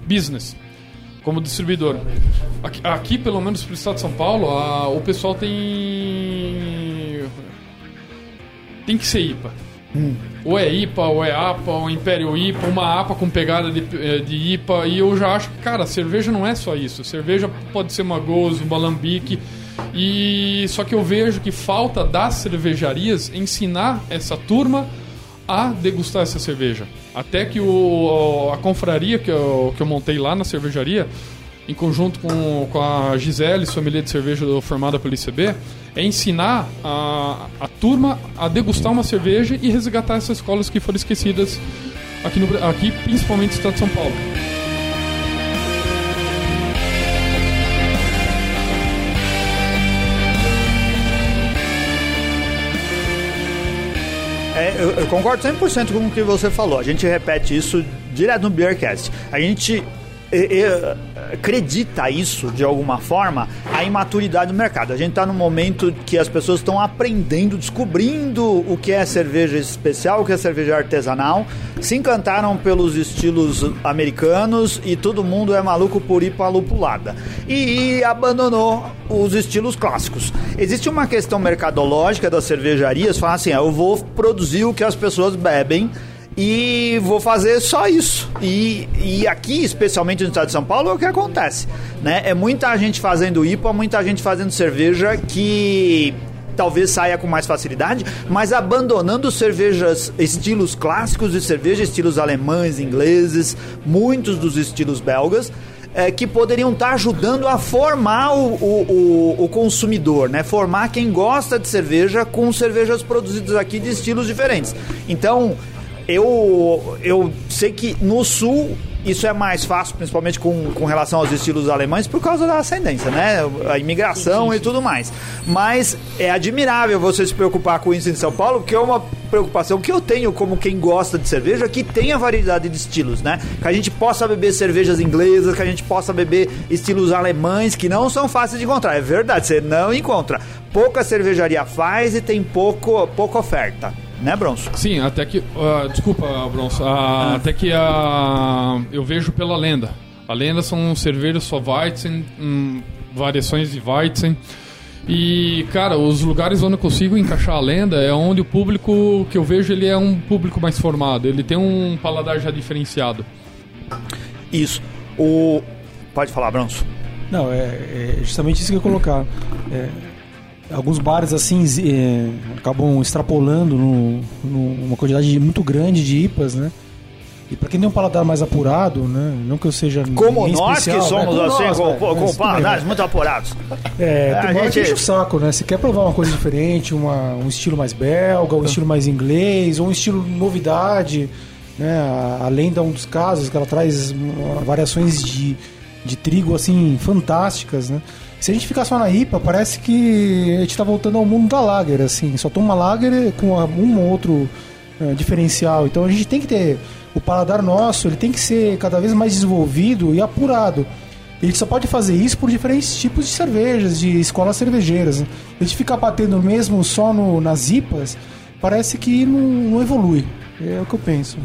business, como distribuidor. Aqui, aqui, pelo menos pro estado de São Paulo, a- o pessoal tem tem que ser IPA. Ou é IPA, ou é APA, ou Império IPA, uma APA com pegada de, eh, de IPA. E eu já acho que, cara, cerveja não é só isso. Cerveja pode ser uma gozo, uma lambique. E só que eu vejo que falta das cervejarias ensinar essa turma a degustar essa cerveja. Até que o, a confraria que eu, que eu montei lá na cervejaria, em conjunto com, com a Gisele, sommelier de cerveja formada pelo ICB, é ensinar a, a turma a degustar uma cerveja e resgatar essas escolas que foram esquecidas aqui, no, aqui principalmente no estado de São Paulo. É, eu, eu concordo 100% com o que você falou. A gente repete isso direto no Beercast. A gente acredita isso de alguma forma a imaturidade do mercado. A gente está num momento que as pessoas estão aprendendo, descobrindo o que é cerveja especial, o que é cerveja artesanal, se encantaram pelos estilos americanos e todo mundo é maluco por ir para lupulada. E abandonou os estilos clássicos. Existe uma questão mercadológica das cervejarias, falar assim, ah, eu vou produzir o que as pessoas bebem e vou fazer só isso. E, e aqui, especialmente no estado de São Paulo, é o que acontece. Né? É muita gente fazendo IPA, muita gente fazendo cerveja que talvez saia com mais facilidade, mas abandonando cervejas, estilos clássicos de cerveja, estilos alemães, ingleses, muitos dos estilos belgas. é, que poderiam estar ajudando a formar o, o, o- o consumidor, né? Formar quem gosta de cerveja com cervejas produzidas aqui de estilos diferentes. Então, eu, eu sei que no sul isso é mais fácil, principalmente com, com relação aos estilos alemães, por causa da ascendência, né? A imigração e tudo mais. Mas é admirável você se preocupar com isso em São Paulo, porque é uma preocupação que eu tenho como quem gosta de cerveja, que tenha variedade de estilos, né? Que a gente possa beber cervejas inglesas, que a gente possa beber estilos alemães, que não são fáceis de encontrar. É verdade, você não encontra. Pouca cervejaria faz e tem pouco, pouca oferta. Né, Bronson? Sim, até que. ah, desculpa, Bronson. ah, Até que a. eu vejo pela lenda. A lenda são cervejas só Weizen, hum, variações de Weizen. E, cara, os lugares onde eu consigo encaixar a lenda é onde o público que eu vejo ele é um público mais formado. Ele tem um paladar já diferenciado. Isso. O. Pode falar, Bronson. Não, é, é justamente isso que eu ia colocar. É, alguns bares assim é, acabam extrapolando no, no- uma quantidade muito grande de IPAs, né? E pra quem tem um paladar mais apurado, né? Não que eu seja Como nós especial, que somos né? Assim, nós, com, com, com paladares muito apurados. É, a tem gente- enche o saco, né? Você quer provar uma coisa diferente, uma, um estilo mais belga, um estilo mais inglês, ou um estilo novidade, né? A, a lenda é um dos casos que ela traz hum, variações de, de trigo, assim, fantásticas, né? Se a gente ficar só na IPA, parece que a gente tá voltando ao mundo da lager, assim. Só toma lager com um ou outro eh, diferencial. Então a gente tem que ter... O paladar nosso, ele tem que ser cada vez mais desenvolvido e apurado. A gente só pode fazer isso por diferentes tipos de cervejas, de escolas cervejeiras. A gente ficar batendo mesmo só no, nas IPAs, parece que não, não evolui. É o que eu penso.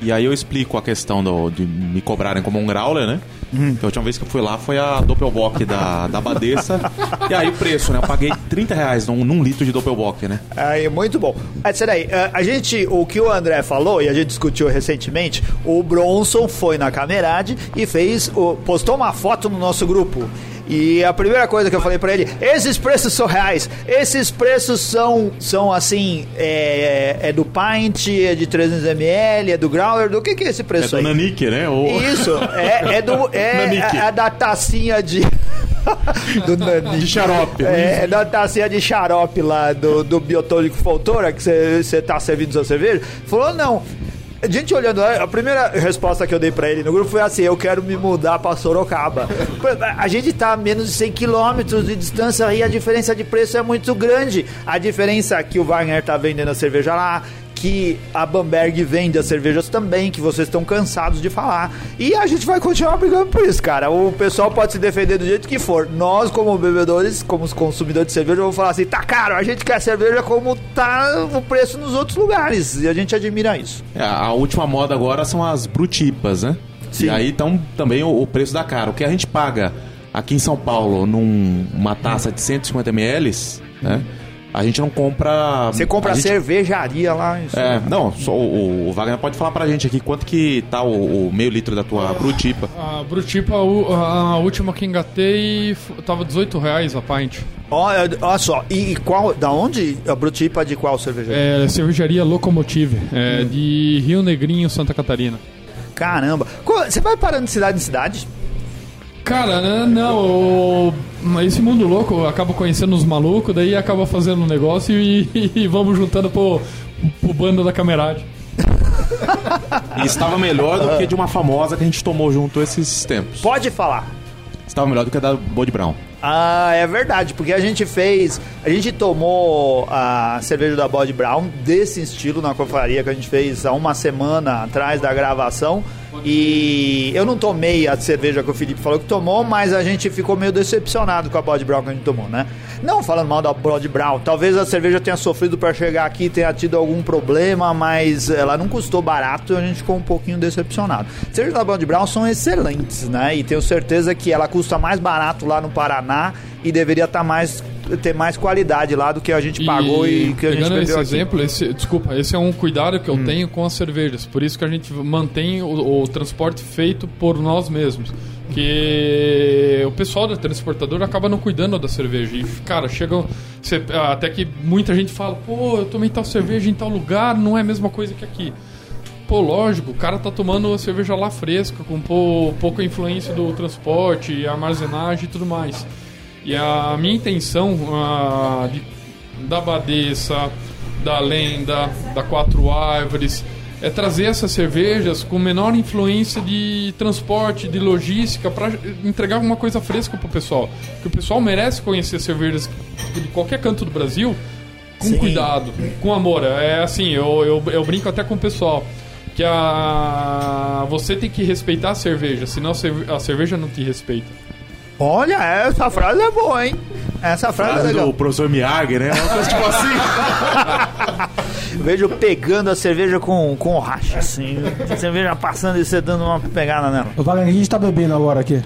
E aí eu explico a questão do- de me cobrarem como um growler, né? Então, a última vez que eu fui lá foi a Doppelbock da, da Badeça. e aí, preço, né? Eu paguei 30 reais num, num litro de Doppelbock, né? Aí, muito bom. É, aí, a gente, o que o André falou, e a gente discutiu recentemente, o Bronson foi na Camerade e fez, o, postou uma foto no nosso grupo. E a primeira coisa que eu falei pra ele, esses preços são reais, esses preços são, são assim, é, é do Pint, é de 300ml, é do Growler, do que que é esse É preço do aí? Nanique, né? Ou... Isso, é, é do. [laughs] É, é da tacinha de. [laughs] do Nanique. De xarope. É, é da tacinha de xarope lá do, do biotônico Foltora, que você tá servindo sua cerveja. Falou, não. A gente olhando, a primeira resposta que eu dei pra ele no grupo foi assim: eu quero me mudar pra Sorocaba. A gente tá a menos de 100 quilômetros de distância e a diferença de preço é muito grande. A diferença é que o Wagner tá vendendo a cerveja lá, que a Bamberg vende as cervejas também, que vocês estão cansados de falar. E a gente vai continuar brigando por isso, cara. O pessoal pode se defender do jeito que for. Nós, como bebedores, como os consumidores de cerveja, vamos falar assim: tá caro, a gente quer cerveja como tá o preço nos outros lugares. E a gente admira isso. É, a última moda agora são as brutipas, né? Sim. E aí então também o, o preço da cara. O que a gente paga aqui em São Paulo numa taça de 150 ml, né? A gente não compra. Você compra a gente- cervejaria lá. Isso. É, não, só o, o Wagner pode falar pra gente aqui quanto que tá o, o meio litro da tua brutipa. A Brutipa, a, última que engatei, tava 18 reais a pint. Olha, olha só, e qual, da onde a Brutipa de qual cervejaria? É cervejaria Locomotive, é, de Rio Negrinho, Santa Catarina. Caramba. Você vai parando de cidade em cidade? Cara, né, não, o- esse mundo louco acaba conhecendo os malucos, daí acaba fazendo um negócio e, [laughs] e vamos juntando pro, pro bando da camerade. E estava melhor do que de uma famosa que a gente tomou junto esses tempos. Pode falar. Estava melhor do que a da Bode Brown. Ah, é verdade, porque a gente fez. A gente tomou a cerveja da Body Brown desse estilo na confraria que a gente fez há uma semana atrás da gravação. E eu não tomei a cerveja que o Felipe falou que tomou, mas a gente ficou meio decepcionado com a Body Brown que a gente tomou, né? Não falando mal da Body Brown, talvez a cerveja tenha sofrido para chegar aqui, tenha tido algum problema, mas ela não custou barato e a gente ficou um pouquinho decepcionado. As cervejas da Body Brown são excelentes, né? E tenho certeza que ela custa mais barato lá no Paraná e deveria estar mais ter mais qualidade lá do que a gente pagou e, que a gente pegando esse aqui. exemplo, esse, desculpa, esse é um cuidado que eu tenho com as cervejas. Por isso que a gente mantém o, o transporte feito por nós mesmos. Que o pessoal da transportadora acaba não cuidando da cerveja. E, cara, chega. cê- até que muita gente fala, pô, eu tomei tal cerveja em tal lugar, não é a mesma coisa que aqui. Pô, lógico, o cara tá tomando a cerveja lá fresca, com pou- pouca influência do transporte, armazenagem e tudo mais. E a minha intenção ah, de- da Badeça, da Lenda, da Quatro Árvores, é trazer essas cervejas com menor influência de transporte, de logística, para entregar alguma coisa fresca pro pessoal. Porque o pessoal merece conhecer cervejas de qualquer canto do Brasil com Sim. cuidado, com amor. É assim, eu, eu, eu brinco até com o pessoal. Que a, você tem que respeitar a cerveja, senão a a cerveja não te respeita. Olha, essa frase é boa, hein? Essa frase é Frase legal. do professor Miyagi, né? Uma coisa tipo assim. Vejo pegando a cerveja com, com racha, assim. A [laughs] cerveja passando e você dando uma pegada nela. Ô, Wagner, o que a gente tá bebendo agora aqui?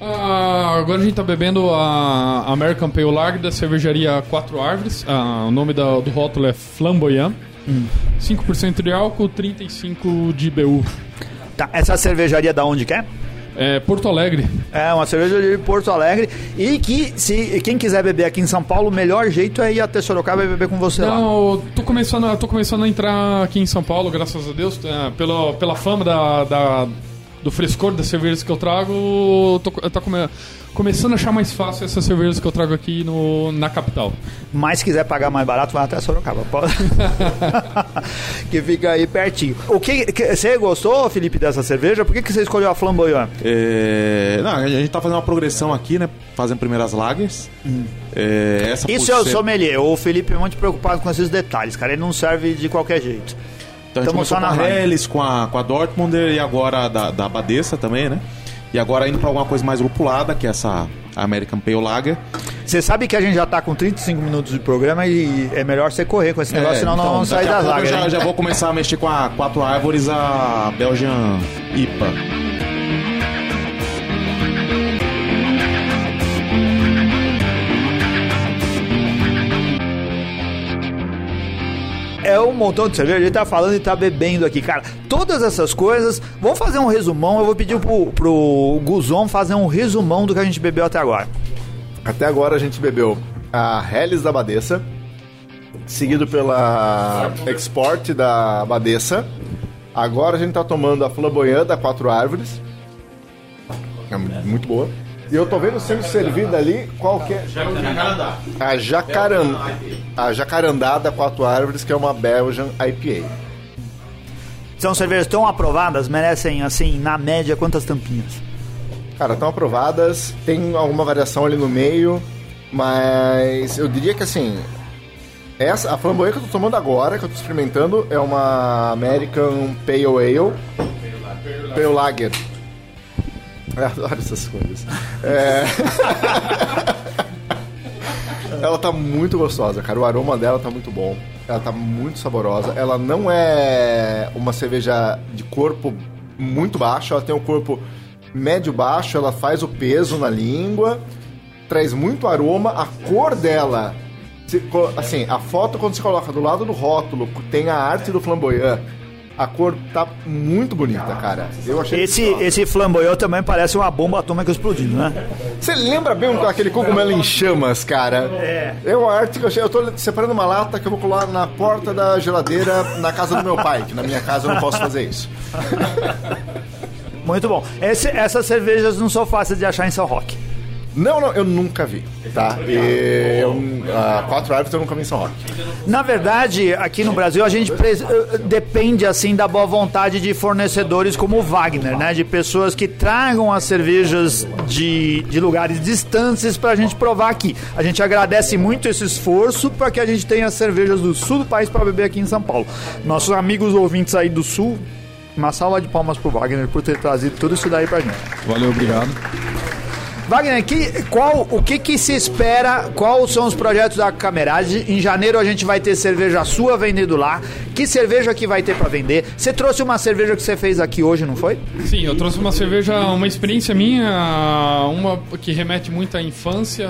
Ah, agora a gente tá bebendo a American Pale Lager da cervejaria Quatro Árvores. Ah, o nome da- do rótulo é Flamboyant. 5% de álcool, 35 de BU. Tá, essa cervejaria da onde que é? É Porto Alegre. É uma cerveja de Porto Alegre e que se quem quiser beber aqui em São Paulo, o melhor jeito é ir até Sorocaba e beber com você lá. Não, eu tô começando, a- tô começando a entrar aqui em São Paulo, graças a Deus, é, pela, pela fama da, da- do frescor das cervejas que eu trago, eu tô, eu tô come- começando a achar mais fácil essas cervejas que eu trago aqui no, na capital. Mas se quiser pagar mais barato, vai até Sorocaba. Pode- [laughs] que fica aí pertinho. O que, que- você gostou, Felipe, dessa cerveja? Por que, que você escolheu a Flamboyant? É, não, a gente tá fazendo uma progressão aqui, né? Fazendo primeiras lagers. É, essa por Isso é o ser- sommelier. O Felipe é muito preocupado com esses detalhes, cara. Ele não serve de qualquer jeito. Então a gente Tamo começou só com a na. Helles, com a, com a Dortmunder e agora da, da Badeça também, né? E agora indo pra alguma coisa mais lupulada, que é essa American Pale Lager. Você sabe que a gente já tá com 35 minutos de programa e é melhor você correr com esse negócio, senão nós então, vamos sair daqui a das pouco vagas. eu já, já vou começar a mexer com a Quatro Árvores, a Belgian IPA. Montão de cerveja, ele tá falando e tá bebendo aqui, cara. Todas essas coisas, vamos fazer um resumão. Eu vou pedir pro, pro Guzon fazer um resumão do que a gente bebeu até agora. Até agora a gente bebeu a Helles da Badessa, seguido pela Export da Badessa. Agora a gente tá tomando a Flamboyant da Quatro Árvores. É muito boa. E eu tô vendo sendo servida ali qual que é? A Jacarandá. A Jacarandá da Quatro Árvores, que é uma Belgian IPA. São cervejas tão aprovadas, merecem, assim, na média, quantas tampinhas? Cara, estão aprovadas, tem alguma variação ali no meio, mas eu diria que assim. Essa, a flamboyant que eu tô tomando agora, que eu tô experimentando, é uma American Pale Ale. Pale Lager. Eu adoro essas coisas. É... ela tá muito gostosa, cara. O aroma dela tá muito bom. Ela tá muito saborosa. Ela não é uma cerveja de corpo muito baixo, ela tem um corpo médio-baixo, ela faz o peso na língua, traz muito aroma, a cor dela. se Assim, a foto quando você coloca do lado do rótulo, tem a arte do flamboyant. A cor tá muito bonita, cara. Eu achei Esse, esse flamboyant também parece uma bomba atômica explodindo, né? Você lembra bem aquele cogumelo em chamas, cara? É. Uma arte que eu achei. Eu tô separando uma lata que eu vou colar na porta da geladeira na casa do meu pai, que na minha casa eu não posso fazer isso. Muito bom. Esse- essas cervejas não são fáceis de achar em São Roque. Não, não, eu nunca vi, tá? E eu, a quatro árvores eu nunca vi em São Roque. Na verdade, aqui no Brasil, a gente eh, depende, assim, da boa vontade de fornecedores como o Wagner, né? De pessoas que tragam as cervejas de, de lugares distantes pra gente provar aqui. A gente agradece muito esse esforço para que a gente tenha cervejas do sul do país para beber aqui em São Paulo. Nossos amigos ouvintes aí do sul, uma salva de palmas pro Wagner por ter trazido tudo isso daí pra gente. Valeu, obrigado. Wagner, que, qual, o que, que se espera? Quais são os projetos da Camerade? Em janeiro a gente vai ter cerveja sua vendendo lá. Que cerveja que vai ter pra vender? Você trouxe uma cerveja que você fez aqui hoje, não foi? Sim, eu trouxe uma cerveja, uma experiência minha, uma que remete muito à infância,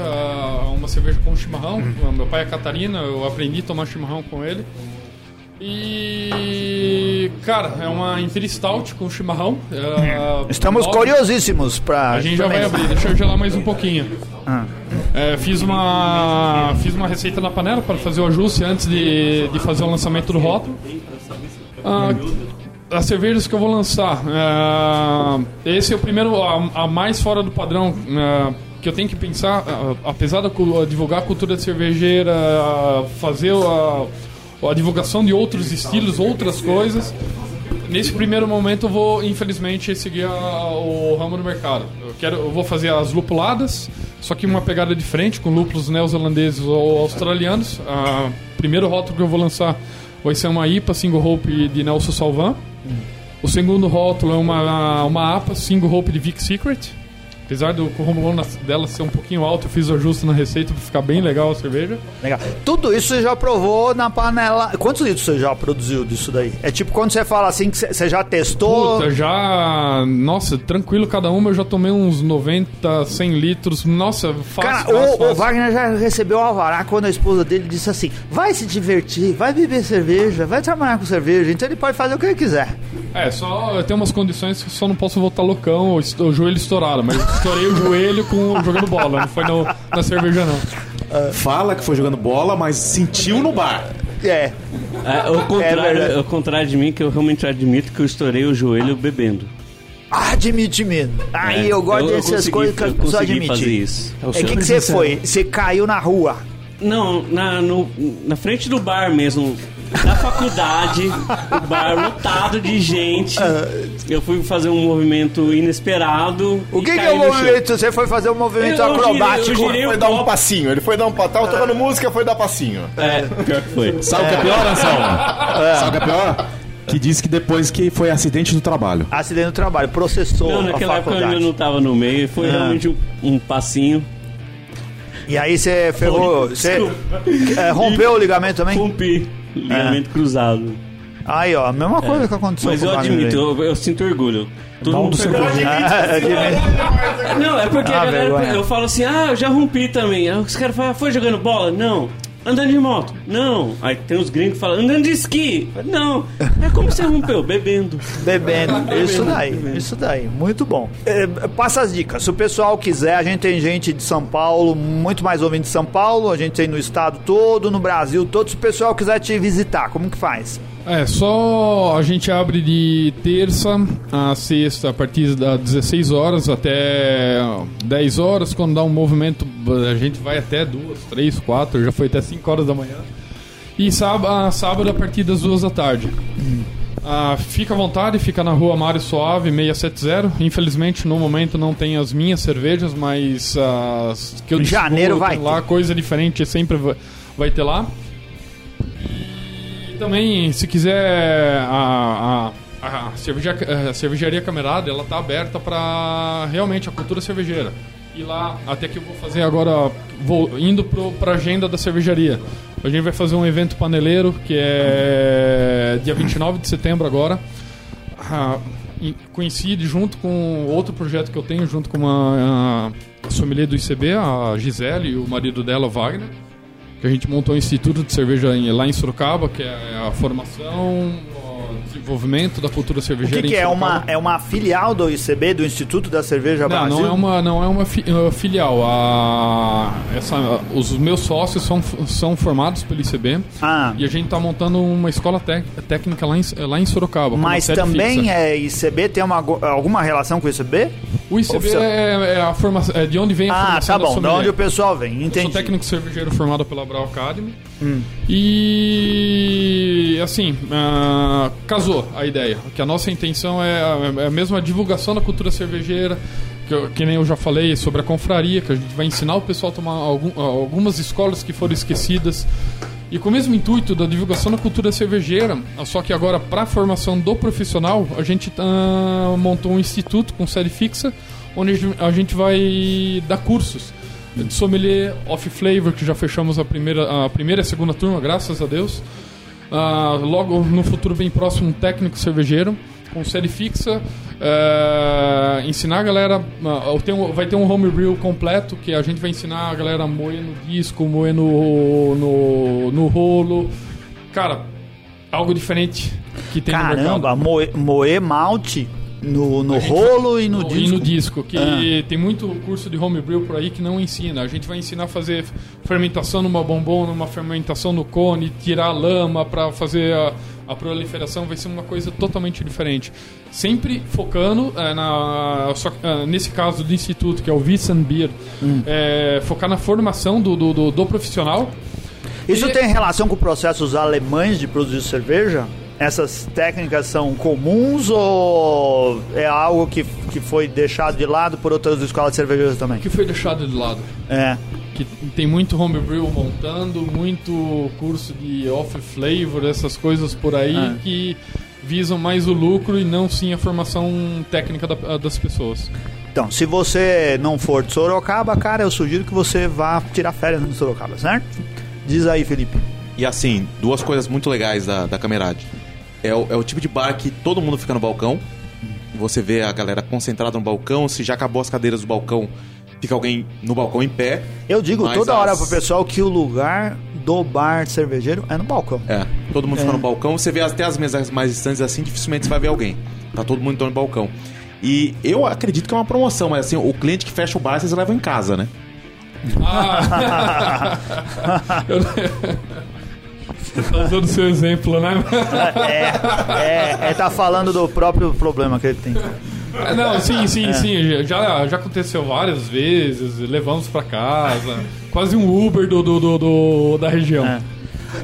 uma cerveja com chimarrão. Meu pai é Catarina, eu aprendi a tomar chimarrão com ele. E, cara, é uma Stout com chimarrão. É, [laughs] Estamos nove- curiosíssimos pra. A gente já vai abrir, deixa eu gelar mais um pouquinho. Ah. É, fiz uma fiz uma receita na panela para fazer o ajuste antes de, de fazer o lançamento do rótulo. Ah, as cervejas que eu vou lançar, é, esse é o primeiro, a, a mais fora do padrão é, que eu tenho que pensar, apesar de divulgar a cultura cervejeira, ah, fazer a, a divulgação de outros estilos, outras coisas. Nesse primeiro momento eu vou, infelizmente, seguir a- o ramo do mercado. Eu, quero, eu vou fazer as lupuladas, só que uma pegada diferente, com lúpulos neozelandeses ou australianos. O primeiro rótulo que eu vou lançar vai ser uma IPA Single Hope de Nelson Salvan. O segundo rótulo é uma, uma APA Single Hope de Vic Secret. Apesar do corrombolona dela ser um pouquinho alto, eu fiz o ajuste na receita para ficar bem legal a cerveja. Legal. Tudo isso você já provou na panela. Quantos litros você já produziu disso daí? É tipo quando você fala assim que você já testou. Puta, já. Nossa, tranquilo, cada uma eu já tomei uns 90, 100 litros. Nossa, fácil. Cara, fácil, o, o fácil. Wagner já recebeu o alvará quando a esposa dele disse assim: vai se divertir, vai beber cerveja, vai trabalhar com cerveja, então ele pode fazer o que ele quiser. É, só eu tenho umas condições que só não posso voltar loucão, o, est- o joelho estourado, mas estourei o joelho com jogando bola, não foi no- na cerveja não. Fala que foi jogando bola, mas sentiu no bar. É. É, ao, É contrário, ao contrário de mim, que eu realmente admito que eu estourei o joelho bebendo. Admite mesmo. Aí É, eu gosto eu- eu dessas consegui- coisas que as eu pessoas admitem. fazer isso. É o que, que você foi? Você caiu na rua. Não, na, no- na frente do bar mesmo, da faculdade, o bar lotado de gente. Eu fui fazer um movimento inesperado. O e que, que é o chão. movimento? Você foi fazer um movimento Eu- eu girei- acrobático. eu girei Foi dar um copo. passinho, ele foi dar um pa- Tava tocando música, foi dar passinho. É, pior que foi. Sabe o que é pior, Anselmo? Sabe o que é pior? Que disse que depois que foi acidente do trabalho. Acidente no trabalho, processou Não, a naquela época eu não tava no meio, foi Ah. realmente um, um passinho. E aí você ferrou. Você é, rompeu o ligamento também? Rompi, ligamento cruzado. Aí, ó, a mesma coisa que aconteceu Mas com eu admito, eu, eu sinto orgulho. Todo Pau mundo pergunta- corpo. Ah. Não, é porque Ah, a galera, eu falo assim, ah, eu já rompi também. Aí os caras falam, "Ah, foi jogando bola? Não. Andando de moto? Não. Aí tem os gringos que falam, andando de esqui? Não. É como você rompeu? Bebendo. Bebendo. Isso daí, isso daí. Muito bom. É, passa as dicas. Se o pessoal quiser, a gente tem gente de São Paulo, muito mais ouvindo de São Paulo, a gente tem no estado todo, no Brasil todo. Se o pessoal quiser te visitar, como que faz? É, só a gente abre de terça a sexta a partir das 16 horas até 10 horas. Quando dá um movimento, a gente vai até 2, 3, 4, já foi até 5 horas da manhã. E sábado, sábado a partir das 2 da tarde. Ah, fica à vontade, fica na rua Mário Suave 670. Infelizmente, no momento não tem as minhas cervejas, mas as que eu janeiro vai lá, coisa diferente sempre vai ter lá. Também, se quiser, a, a, a, cerveja, a cervejaria Camerada, ela tá aberta para realmente a cultura cervejeira. E lá, até que eu vou fazer agora, vou indo pro, pra agenda da cervejaria. A gente vai fazer um evento paneleiro, que é dia 29 de setembro agora. Ah, coincide junto com outro projeto que eu tenho, junto com uma a sommelier do ICB, a Gisele e o marido dela, Wagner que a gente montou um instituto de cerveja lá em Sorocaba, que é a formação, o desenvolvimento da cultura O cervejeira que, que em é uma, é uma filial do ICB, do Instituto da Cerveja Não, Brasil? não é uma, não é uma fi- uh, filial. A, essa, os meus sócios são, são formados pelo ICB Ah, e a gente está montando uma escola tec- técnica lá em, lá em Sorocaba. mas também fixa. é ICB, tem uma, alguma relação com o ICB? O ICB oficial. é, é a formação, é de onde vem a Ah, formação tá da bom, de onde o pessoal vem, Eu sou entendi. técnico cervejeiro formado pela Brau Academy. Hum. E assim, ah, casou a ideia. Que a nossa intenção é a, é a mesma divulgação da cultura cervejeira. Que, que nem eu já falei sobre a confraria, que a gente vai ensinar o pessoal a tomar algum- algumas escolas que foram esquecidas. E com o mesmo intuito da divulgação da cultura cervejeira, só que agora para a formação do profissional, a gente ah, montou um instituto com sede fixa, onde a gente- a vai dar cursos de sommelier, off flavor, que já fechamos a primeira, a primeira e a segunda turma, graças a Deus. Ah, logo no futuro bem próximo, um técnico cervejeiro com série fixa. eh, ensinar a galera. ah, tem um- vai ter um homebrew completo que a gente vai ensinar a galera a moer no disco, moer no, no, no rolo. Cara, algo diferente que tem no mercado. Caramba, moer, moer malte no, no rolo e no disco. E no disco, que Ah. tem muito curso de homebrew por aí que não ensina. A gente vai ensinar a fazer fermentação numa bombom, numa fermentação no cone, tirar a lama para fazer a, a proliferação, vai ser uma coisa totalmente diferente. Sempre focando eh, na, só, ah, nesse caso do instituto, que é o Wissen Beer, Hum. eh, focar na formação do, do, do- do profissional. Isso E- tem relação com processos alemães de produzir cerveja? Essas técnicas são comuns ou é algo que, que foi deixado de lado por outras escolas cervejeiras também? que foi deixado de lado. É. que tem muito homebrew montando, muito curso de off flavor, essas coisas por aí Ah. que visam mais o lucro e não sim a formação técnica da- das pessoas. Então, se você não for de Sorocaba, cara, eu sugiro que você vá tirar férias no Sorocaba, certo? Diz aí, Felipe. E assim, duas coisas muito legais da, da Camerade. É o, é o tipo de bar que todo mundo fica no balcão. Você vê a galera concentrada no balcão. Se já acabou as cadeiras do balcão, fica alguém no balcão em pé. Eu digo toda as- hora pro pessoal que o lugar do bar cervejeiro é no balcão. É, todo mundo fica É. no balcão. Você vê até as mesas mais distantes assim, dificilmente você vai ver alguém. Tá todo mundo em torno do balcão. E eu acredito que é uma promoção, mas assim, o cliente que fecha o bar, vocês levam em casa, né? Ah! [laughs] [laughs] [laughs] Eu- tá usando o seu exemplo, né? É, é, é tá falando do próprio problema que ele tem. Não, sim, sim, É. sim. Já, já aconteceu várias vezes. Levamos pra casa. Quase um Uber do, do, do- do- da região. É.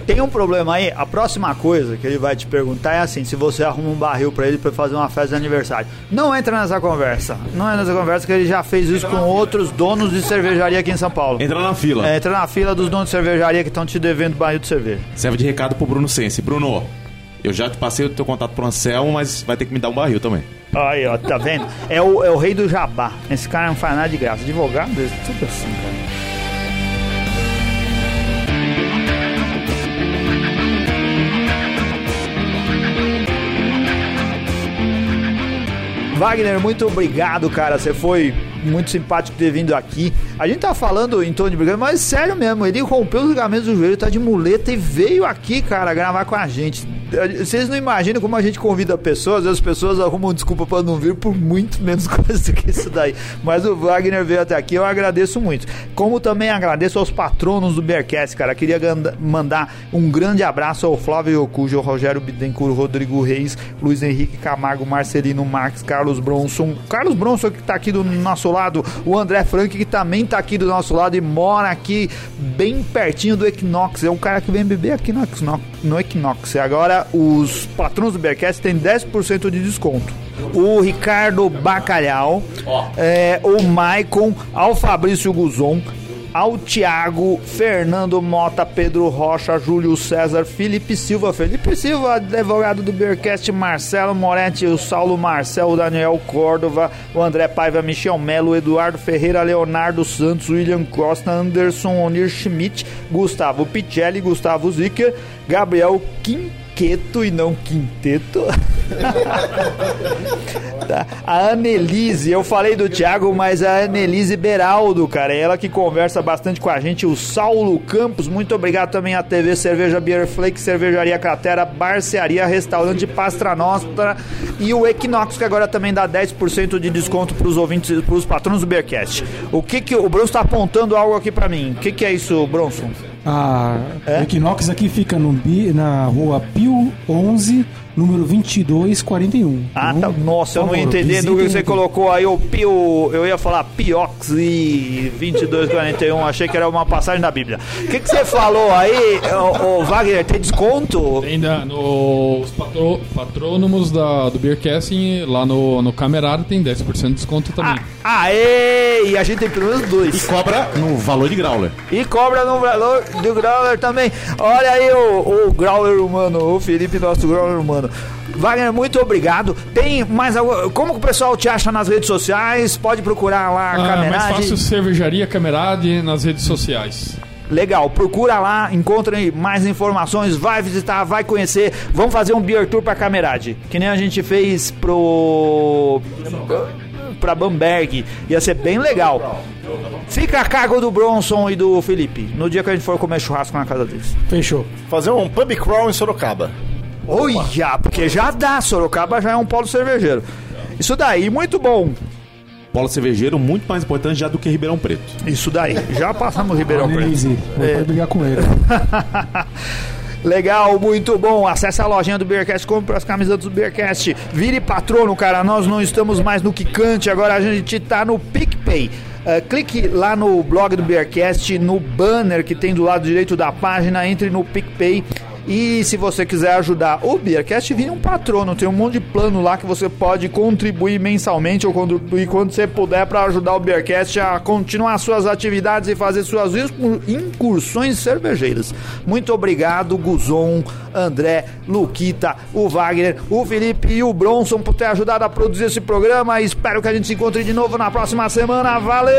Tem um problema aí, a próxima coisa que ele vai te perguntar é assim, se você arruma um barril pra ele pra fazer uma festa de aniversário. Não entra nessa conversa. Não é nessa conversa que ele já fez isso com outros donos de cervejaria aqui em São Paulo. Entra na fila. É, entra na fila dos donos de cervejaria que estão te devendo barril de cerveja. Serve de recado pro Bruno Sense. Bruno, eu já te passei o teu contato pro Anselmo, mas vai ter que me dar um barril também. Aí, ó, tá vendo? É o, é o rei do jabá. Esse cara não faz nada de graça. Advogado, tudo assim, cara. Wagner, muito obrigado, cara. Você foi muito simpático ter vindo aqui. A gente tá falando em tom de brincadeira, mas sério mesmo, ele rompeu os ligamentos do joelho, tá de muleta e veio aqui, cara, gravar com a gente. Vocês não imaginam como a gente convida pessoas, as pessoas arrumam desculpa pra não vir por muito menos [laughs] coisa do que isso daí. Mas o Wagner veio até aqui, eu agradeço muito. Como também agradeço aos patronos do Bearcast, cara. Queria mandar um grande abraço ao Flávio Yocujo, ao Rogério Bittencourt, Rodrigo Reis, Luiz Henrique Camargo, Marcelino Marques, Carlos Bronson. Carlos Bronson que tá aqui do nosso lado, o André Frank que também tá aqui do nosso lado e mora aqui bem pertinho do Equinox. É um cara que vem beber aqui no Equinox. No Equinox. E agora os patrões do Bearcast têm 10% de desconto. O Ricardo Bacalhau, é, o Maicon, ao Fabrício Guzon, ao Thiago, Fernando Mota, Pedro Rocha, Júlio César, Felipe Silva, Felipe Silva, advogado do Beercast, Marcelo Moretti, o Saulo Marcel, o Daniel Córdova, o André Paiva, Michel Melo, Eduardo Ferreira, Leonardo Santos, William Costa, Anderson Onir Schmidt, Gustavo Picelli, Gustavo Zicker, Gabriel Quinqueto e não Quinteto. [laughs] Tá. A Annelise, eu falei do Thiago, mas a Annelise Beraldo, cara, é ela que conversa bastante com a gente. O Saulo Campos, muito obrigado também à TV Cerveja Beer Flake, Cervejaria Cratera, Barcearia, Restaurante Pastra Nostra e o Equinox, que agora também dá 10% de desconto para os ouvintes, para os patrões do Beercast. O que que o Bronson está apontando algo aqui para mim? O que que é isso, Bronson? A É? o Equinox aqui fica no, Bi- na rua Pio 11, número 2241. Ah, Então, tá. Nossa, eu não entendi do que você aqui. colocou aí o Pio. Eu ia falar Piox e 2241. Achei que era uma passagem da Bíblia. O que, que você falou aí, ô, ô, Wagner? Tem desconto? Ainda nos patro, patrônomos da, do Beercasting, lá no, no Camerado, tem 10% de desconto também. Ah, aê! E a gente tem pelo menos E dois. cobra no valor de growler. E cobra no valor do Growler também. Olha aí o, o Growler humano, o Felipe, nosso Growler humano. Wagner, muito obrigado. Tem mais algo. Como que o pessoal te acha nas redes sociais? Pode procurar lá a Ah, mais Camerade. fácil Cervejaria Camerade nas redes sociais. Legal, procura lá, encontre mais informações, vai visitar, vai conhecer. Vamos fazer um beer tour pra Camerade, que nem a gente fez pro pra Bamberg. Ia ser bem legal. Fica a cargo do Bronson e do Felipe, no dia que a gente for comer churrasco na casa deles. Fechou. Fazer um pub crawl em Sorocaba. Olha, porque já dá, Sorocaba já é um polo cervejeiro. Isso daí, muito bom. Polo cervejeiro muito mais importante já do que Ribeirão Preto. Isso daí, já passamos Ribeirão Preto. Não É. pode brigar com ele. [laughs] Legal, muito bom. Acesse a lojinha do Beercast, compre as camisas do Beercast. Vire patrono, cara. Nós não estamos mais no Kikante, agora a gente tá no PicPay. Eh, clique lá no blog do Beercast, no banner que tem do lado direito da página, entre no PicPay. E se você quiser ajudar o Beercast, vire um patrono. Tem um monte de plano lá que você pode contribuir mensalmente ou contribuir quando você puder para ajudar o Beercast a continuar suas atividades e fazer suas incur- incursões cervejeiras. Muito obrigado, Guzon, André, Luquita, o Wagner, o Felipe e o Bronson por ter ajudado a produzir esse programa. Espero que a gente se encontre de novo na próxima semana. Valeu!